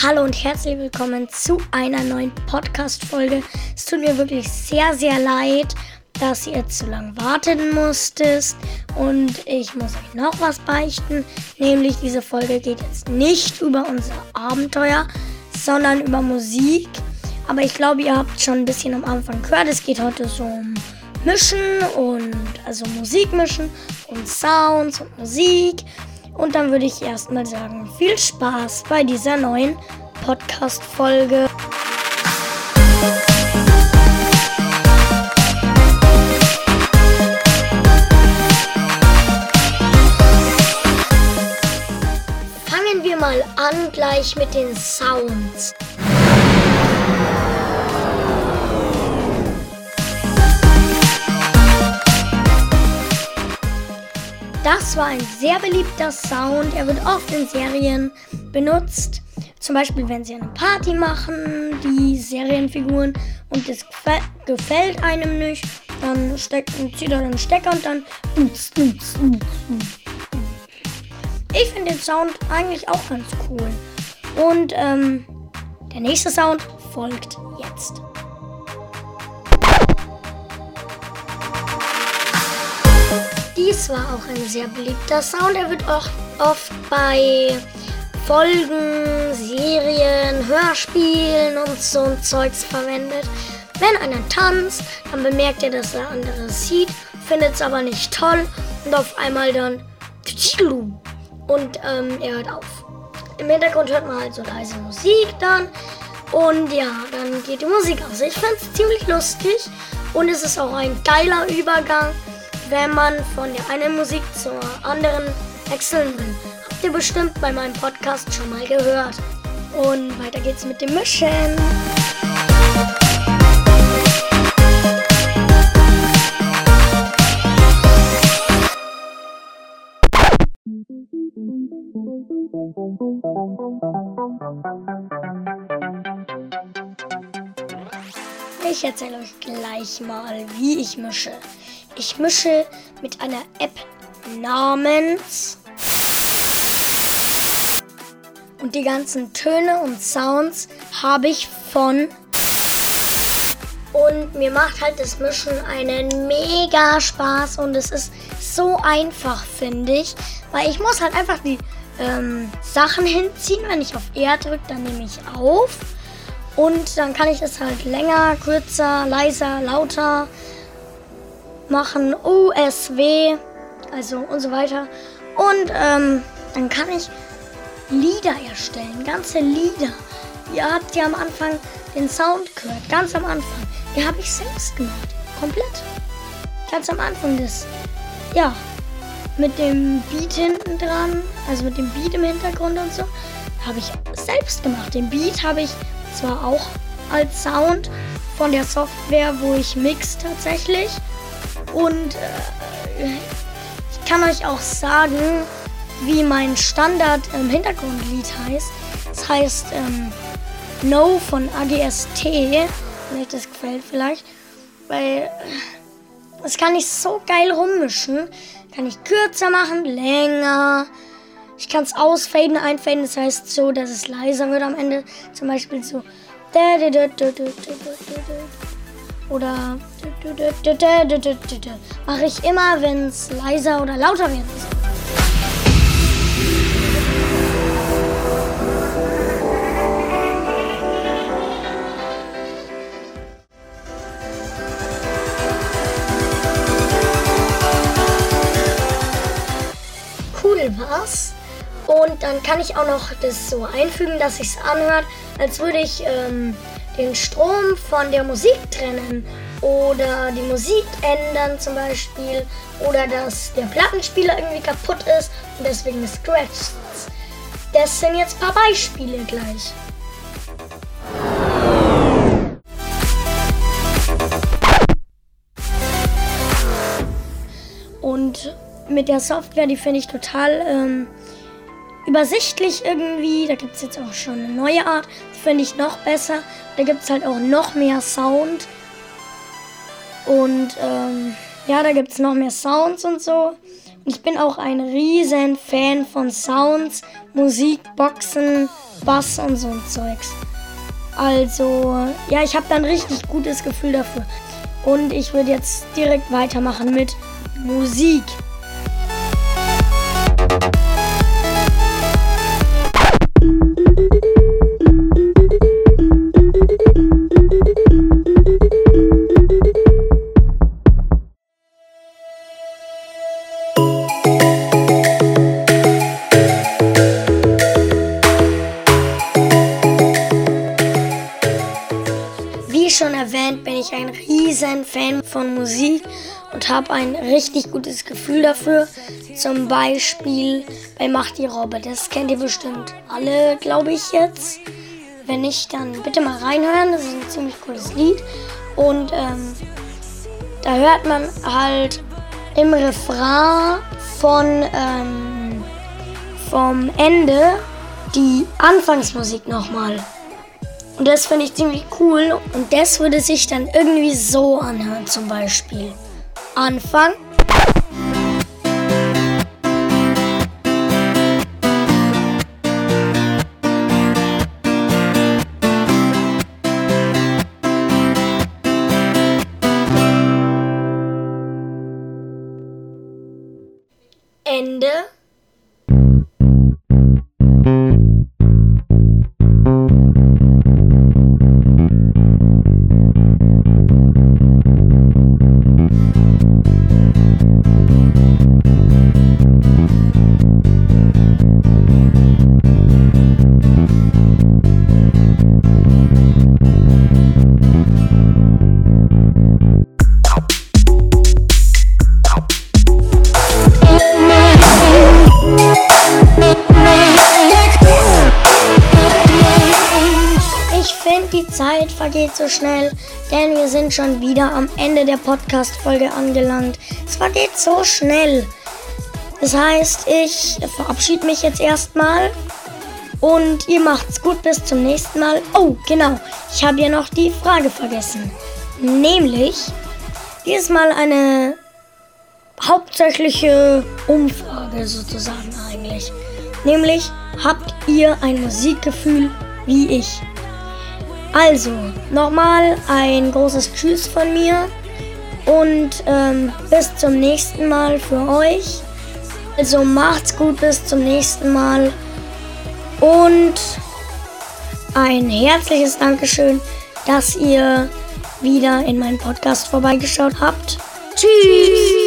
Hallo und herzlich willkommen zu einer neuen Podcast-Folge. Es tut mir wirklich sehr, sehr leid, dass ihr zu lange warten musstest. Und ich muss euch noch was beichten. Nämlich diese Folge geht jetzt nicht über unser Abenteuer, sondern über Musik. Aber ich glaube, ihr habt schon ein bisschen am Anfang gehört. Es geht heute so um Mischen und also Musik mischen und Sounds und Musik. Und dann würde ich erstmal sagen, viel Spaß bei dieser neuen Podcast-Folge. Fangen wir mal an gleich mit den Sounds. Das war ein sehr beliebter Sound. Er wird oft in Serien benutzt. Zum Beispiel, wenn sie eine Party machen, die Serienfiguren, und das gefällt einem nicht, dann steckt, zieht er den Stecker und dann. Ich finde den Sound eigentlich auch ganz cool. Und ähm, der nächste Sound folgt jetzt. Dies war auch ein sehr beliebter Sound. Er wird auch oft bei Folgen, Serien, Hörspielen und so ein Zeugs verwendet. Wenn einer tanzt, dann bemerkt er, dass der andere sieht, findet es aber nicht toll und auf einmal dann und ähm, er hört auf. Im Hintergrund hört man halt so leise Musik dann und ja, dann geht die Musik aus. Ich finde es ziemlich lustig und es ist auch ein geiler Übergang wenn man von der einen Musik zur anderen wechseln will. Habt ihr bestimmt bei meinem Podcast schon mal gehört. Und weiter geht's mit dem Mischen. Ich erzähle euch gleich mal, wie ich mische. Ich mische mit einer App namens und die ganzen Töne und Sounds habe ich von und mir macht halt das Mischen einen mega Spaß und es ist so einfach, finde ich, weil ich muss halt einfach die ähm, Sachen hinziehen. Wenn ich auf R drücke, dann nehme ich auf und dann kann ich es halt länger, kürzer, leiser, lauter machen, USW, also und so weiter. Und ähm, dann kann ich Lieder erstellen, ganze Lieder. Ihr habt ja am Anfang den Sound gehört, ganz am Anfang. Die habe ich selbst gemacht, komplett. Ganz am Anfang des, ja, mit dem Beat hinten dran, also mit dem Beat im Hintergrund und so, habe ich selbst gemacht. Den Beat habe ich zwar auch als Sound von der Software, wo ich mix tatsächlich. Und äh, ich kann euch auch sagen, wie mein Standard im Hintergrundlied heißt. Das heißt ähm, No von AGST, wenn euch das gefällt vielleicht. Weil das kann ich so geil rummischen. Kann ich kürzer machen, länger. Ich kann es ausfaden, einfaden. Das heißt so, dass es leiser wird am Ende. Zum Beispiel so. Oder mache ich immer, wenn es leiser oder lauter soll. Cool war's. Und dann kann ich auch noch das so einfügen, dass ich es anhört, als würde ich ähm, den Strom von der Musik trennen oder die Musik ändern zum Beispiel oder dass der Plattenspieler irgendwie kaputt ist und deswegen scratcht. Das sind jetzt ein paar Beispiele gleich. Und mit der Software, die finde ich total ähm, übersichtlich irgendwie. Da gibt es jetzt auch schon eine neue Art. Die finde ich noch besser. Da gibt es halt auch noch mehr Sound. Und ähm, ja, da gibt es noch mehr Sounds und so. Und Ich bin auch ein riesen Fan von Sounds, Musik, Boxen, Bass und so ein Zeugs. Also, ja, ich habe da ein richtig gutes Gefühl dafür. Und ich würde jetzt direkt weitermachen mit Musik. Schon erwähnt, bin ich ein riesen Fan von Musik und habe ein richtig gutes Gefühl dafür. Zum Beispiel bei Macht die Robbe. Das kennt ihr bestimmt alle, glaube ich jetzt. Wenn nicht, dann bitte mal reinhören. Das ist ein ziemlich cooles Lied. Und ähm, da hört man halt im Refrain von ähm, vom Ende die Anfangsmusik nochmal. Und das finde ich ziemlich cool. Und das würde sich dann irgendwie so anhören, zum Beispiel. Anfang. Zeit vergeht so schnell, denn wir sind schon wieder am Ende der Podcast-Folge angelangt. Es vergeht so schnell. Das heißt, ich verabschiede mich jetzt erstmal und ihr macht's gut bis zum nächsten Mal. Oh, genau, ich habe ja noch die Frage vergessen. Nämlich, dieses Mal eine hauptsächliche Umfrage sozusagen eigentlich. Nämlich, habt ihr ein Musikgefühl wie ich? Also, nochmal ein großes Tschüss von mir und ähm, bis zum nächsten Mal für euch. Also macht's gut bis zum nächsten Mal und ein herzliches Dankeschön, dass ihr wieder in meinen Podcast vorbeigeschaut habt. Tschüss!